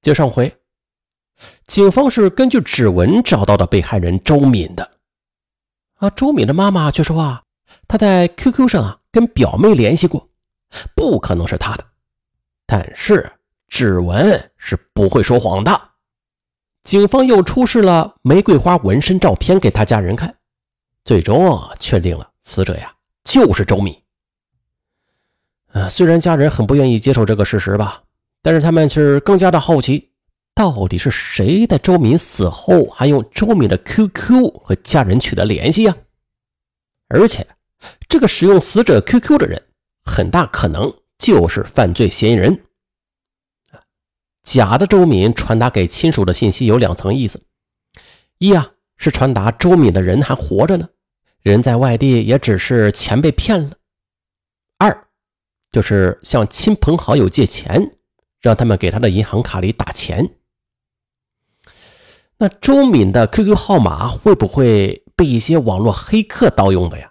接上回，警方是根据指纹找到的被害人周敏的。啊，周敏的妈妈却说啊，她在 QQ 上啊跟表妹联系过，不可能是她的。但是指纹是不会说谎的。警方又出示了玫瑰花纹身照片给他家人看，最终啊确定了死者呀就是周敏。呃，虽然家人很不愿意接受这个事实吧，但是他们是更加的好奇，到底是谁在周敏死后还用周敏的 QQ 和家人取得联系呀？而且，这个使用死者 QQ 的人，很大可能就是犯罪嫌疑人。假的周敏传达给亲属的信息有两层意思：一啊，是传达周敏的人还活着呢，人在外地，也只是钱被骗了；二。就是向亲朋好友借钱，让他们给他的银行卡里打钱。那周敏的 QQ 号码会不会被一些网络黑客盗用的呀？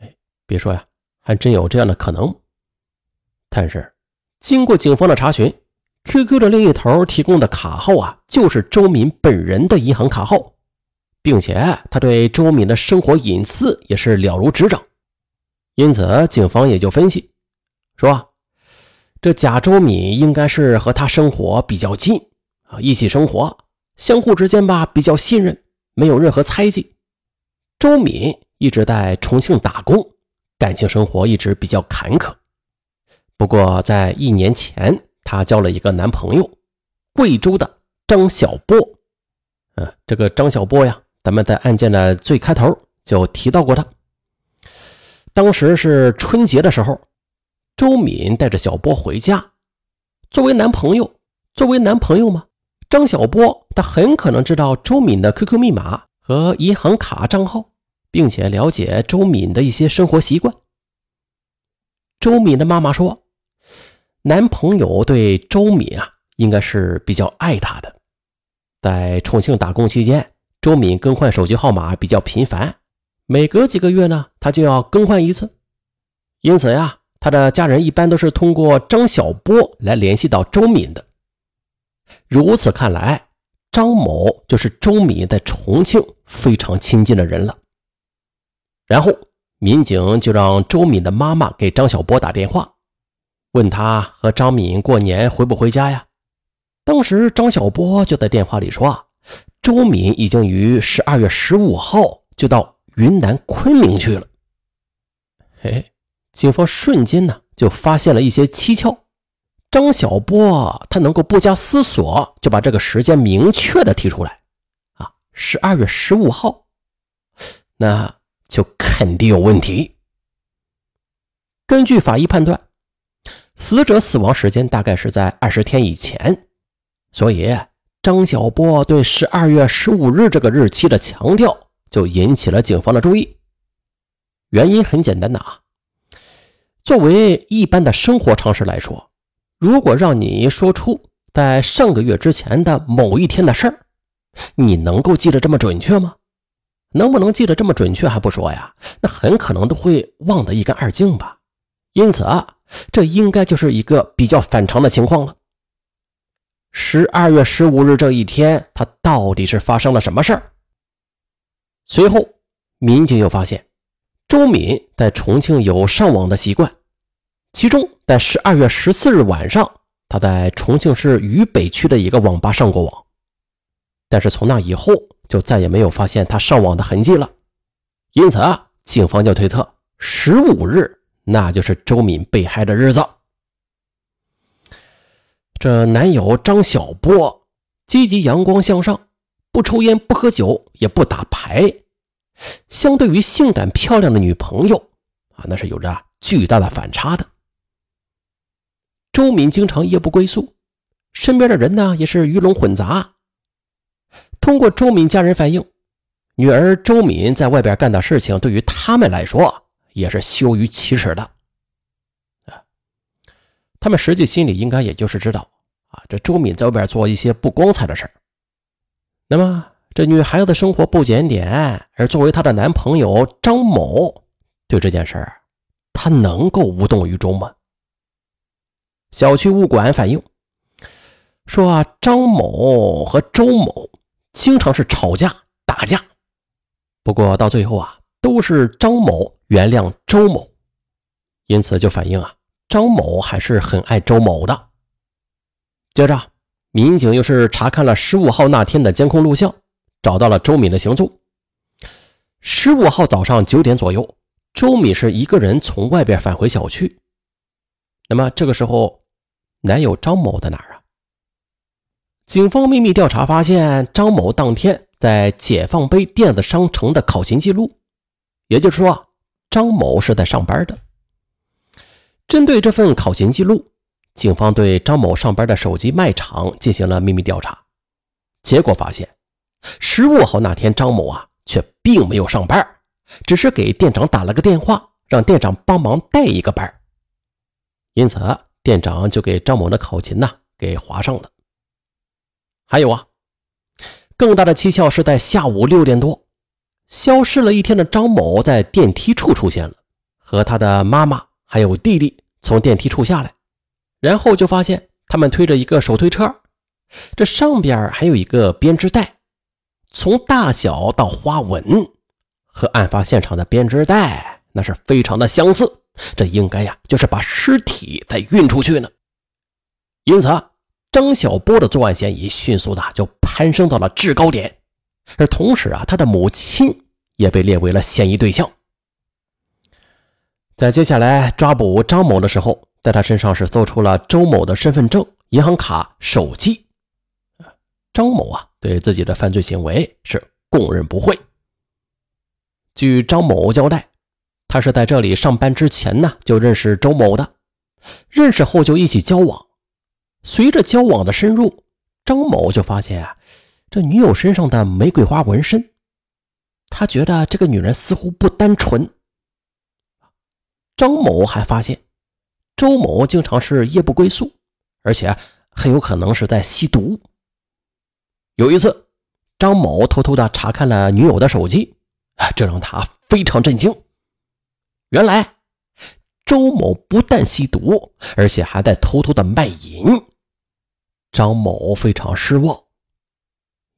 哎，别说呀，还真有这样的可能。但是经过警方的查询，QQ 的另一头提供的卡号啊，就是周敏本人的银行卡号，并且他对周敏的生活隐私也是了如指掌。因此，警方也就分析。说，这贾周敏应该是和他生活比较近啊，一起生活，相互之间吧比较信任，没有任何猜忌。周敏一直在重庆打工，感情生活一直比较坎坷。不过在一年前，她交了一个男朋友，贵州的张小波。嗯，这个张小波呀，咱们在案件的最开头就提到过他。当时是春节的时候。周敏带着小波回家，作为男朋友，作为男朋友嘛，张小波他很可能知道周敏的 QQ 密码和银行卡账号，并且了解周敏的一些生活习惯。周敏的妈妈说，男朋友对周敏啊，应该是比较爱她的。在重庆打工期间，周敏更换手机号码比较频繁，每隔几个月呢，他就要更换一次，因此呀。他的家人一般都是通过张小波来联系到周敏的。如此看来，张某就是周敏在重庆非常亲近的人了。然后，民警就让周敏的妈妈给张小波打电话，问他和张敏过年回不回家呀？当时张小波就在电话里说：“啊周敏已经于十二月十五号就到云南昆明去了。”嘿。警方瞬间呢就发现了一些蹊跷，张小波他能够不加思索就把这个时间明确的提出来，啊，十二月十五号，那就肯定有问题。根据法医判断，死者死亡时间大概是在二十天以前，所以张小波对十二月十五日这个日期的强调就引起了警方的注意。原因很简单的啊。作为一般的生活常识来说，如果让你说出在上个月之前的某一天的事儿，你能够记得这么准确吗？能不能记得这么准确还不说呀，那很可能都会忘得一干二净吧。因此啊，这应该就是一个比较反常的情况了。十二月十五日这一天，他到底是发生了什么事儿？随后，民警又发现。周敏在重庆有上网的习惯，其中在十二月十四日晚上，他在重庆市渝北区的一个网吧上过网，但是从那以后就再也没有发现他上网的痕迹了。因此啊，警方就推测十五日那就是周敏被害的日子。这男友张小波积极阳光向上，不抽烟不喝酒也不打牌。相对于性感漂亮的女朋友啊，那是有着巨大的反差的。周敏经常夜不归宿，身边的人呢也是鱼龙混杂。通过周敏家人反映，女儿周敏在外边干的事情，对于他们来说也是羞于启齿的。啊，他们实际心里应该也就是知道啊，这周敏在外边做一些不光彩的事。那么。这女孩子生活不检点，而作为她的男朋友张某，对这件事儿，他能够无动于衷吗？小区物管反映，说啊，张某和周某经常是吵架打架，不过到最后啊，都是张某原谅周某，因此就反映啊，张某还是很爱周某的。接着，民警又是查看了十五号那天的监控录像，找到了周敏的行踪。十五号早上九点左右，周敏是一个人从外边返回小区。那么这个时候，男友张某在哪儿啊？警方秘密调查发现，张某当天在解放碑电子商城的考勤记录，也就是说，张某是在上班的。针对这份考勤记录，警方对张某上班的手机卖场进行了秘密调查，结果发现，十五号那天张某啊却并没有上班，只是给店长打了个电话，让店长帮忙带一个班。因此，店长就给张某的考勤呢给划上了。还有啊，更大的蹊跷是在下午六点多，消失了一天的张某在电梯处出现了，和他的妈妈还有弟弟从电梯处下来，然后就发现他们推着一个手推车，这上边还有一个编织袋，从大小到花纹，和案发现场的编织袋那是非常的相似。这应该呀，就是把尸体再运出去呢。因此，张小波的作案嫌疑迅速的就攀升到了制高点，而同时啊，他的母亲也被列为了嫌疑对象。在接下来抓捕张某的时候，在他身上是搜出了周某的身份证、银行卡、手机。张某啊，对自己的犯罪行为是供认不讳。据张某交代。他是在这里上班之前呢，就认识周某的，认识后就一起交往。随着交往的深入，张某就发现啊，这女友身上的玫瑰花纹身，他觉得这个女人似乎不单纯。张某还发现，周某经常是夜不归宿，而且很有可能是在吸毒。有一次，张某偷偷的查看了女友的手机，啊，这让他非常震惊。原来，周某不但吸毒，而且还在偷偷的卖淫。张某非常失望，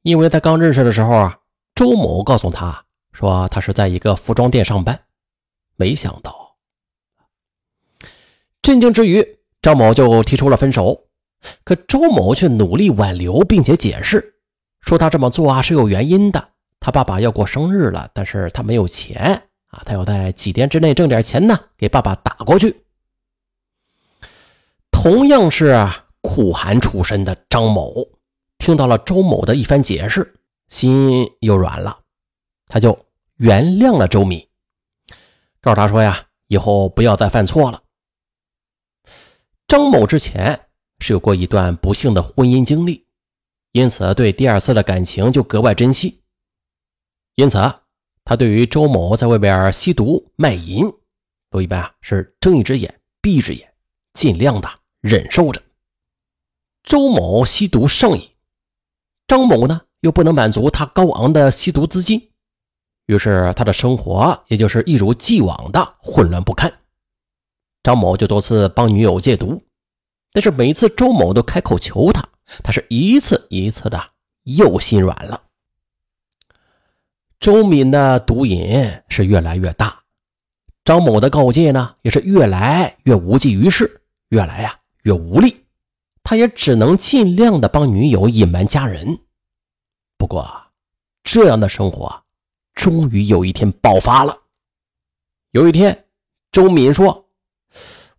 因为在刚认识的时候啊，周某告诉他说他是在一个服装店上班。没想到，震惊之余，张某就提出了分手。可周某却努力挽留，并且解释说他这么做啊是有原因的。他爸爸要过生日了，但是他没有钱。啊，他要在几天之内挣点钱呢，给爸爸打过去。同样是苦寒出身的张某，听到了周某的一番解释，心又软了，他就原谅了周敏，告诉他说呀，以后不要再犯错了。张某之前是有过一段不幸的婚姻经历，因此对第二次的感情就格外珍惜，因此。他对于周某在外边吸毒卖淫，都一般啊是睁一只眼闭一只眼，尽量的忍受着。周某吸毒上瘾，张某呢又不能满足他高昂的吸毒资金，于是他的生活也就是一如既往的混乱不堪。张某就多次帮女友戒毒，但是每次周某都开口求他，他是一次一次的又心软了。周敏的毒瘾是越来越大，张某的告诫呢也是越来越无济于事，越来呀越无力，他也只能尽量的帮女友隐瞒家人。不过，这样的生活终于有一天爆发了。有一天，周敏说：“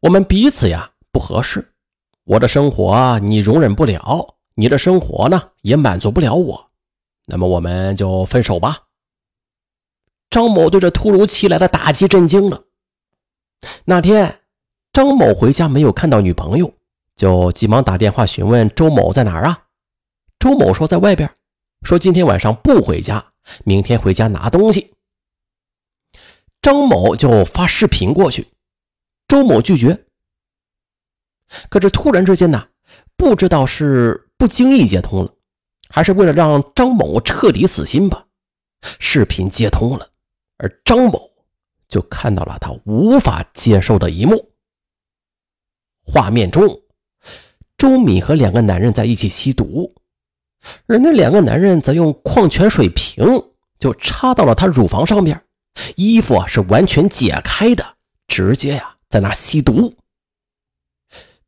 我们彼此呀不合适，我的生活你容忍不了，你的生活呢也满足不了我，那么我们就分手吧。”张某对这突如其来的打击震惊了。那天，张某回家没有看到女朋友，就急忙打电话询问周某在哪儿啊？周某说在外边，说今天晚上不回家，明天回家拿东西。张某就发视频过去，周某拒绝。可是突然之间呢，不知道是不经意接通了，还是为了让张某彻底死心吧，视频接通了。而张某就看到了他无法接受的一幕。画面中，周敏和两个男人在一起吸毒，而那两个男人则用矿泉水瓶就插到了她乳房上边，衣服是完全解开的，直接呀在那吸毒。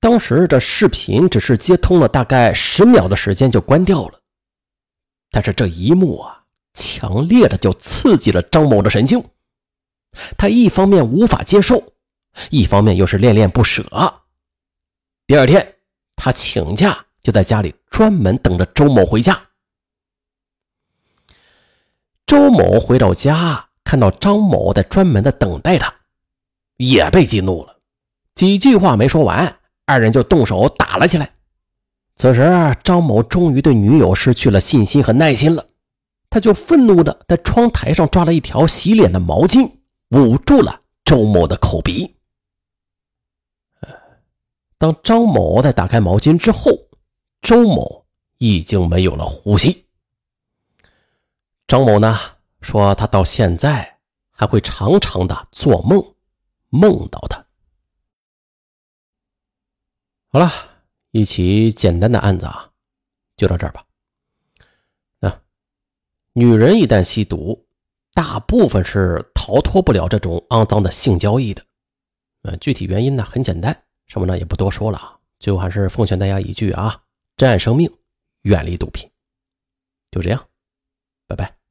当时这视频只是接通了大概十秒的时间就关掉了，但是这一幕啊，强烈的就刺激了张某的神经，他一方面无法接受，一方面又是恋恋不舍。第二天，他请假就在家里专门等着周某回家。周某回到家，看到张某在专门的等待他，也被激怒了，几句话没说完。二人就动手打了起来。此时，张某终于对女友失去了信心和耐心了，他就愤怒的在窗台上抓了一条洗脸的毛巾，捂住了周某的口鼻。当张某在打开毛巾之后，周某已经没有了呼吸。张某呢说，他到现在还会常常的做梦，梦到他。好了，一起简单的案子啊，就到这儿吧。女人一旦吸毒，大部分是逃脱不了这种肮脏的性交易的。呃，具体原因呢，很简单，什么呢也不多说了啊。最后还是奉劝大家一句啊：珍爱生命，远离毒品。就这样，拜拜。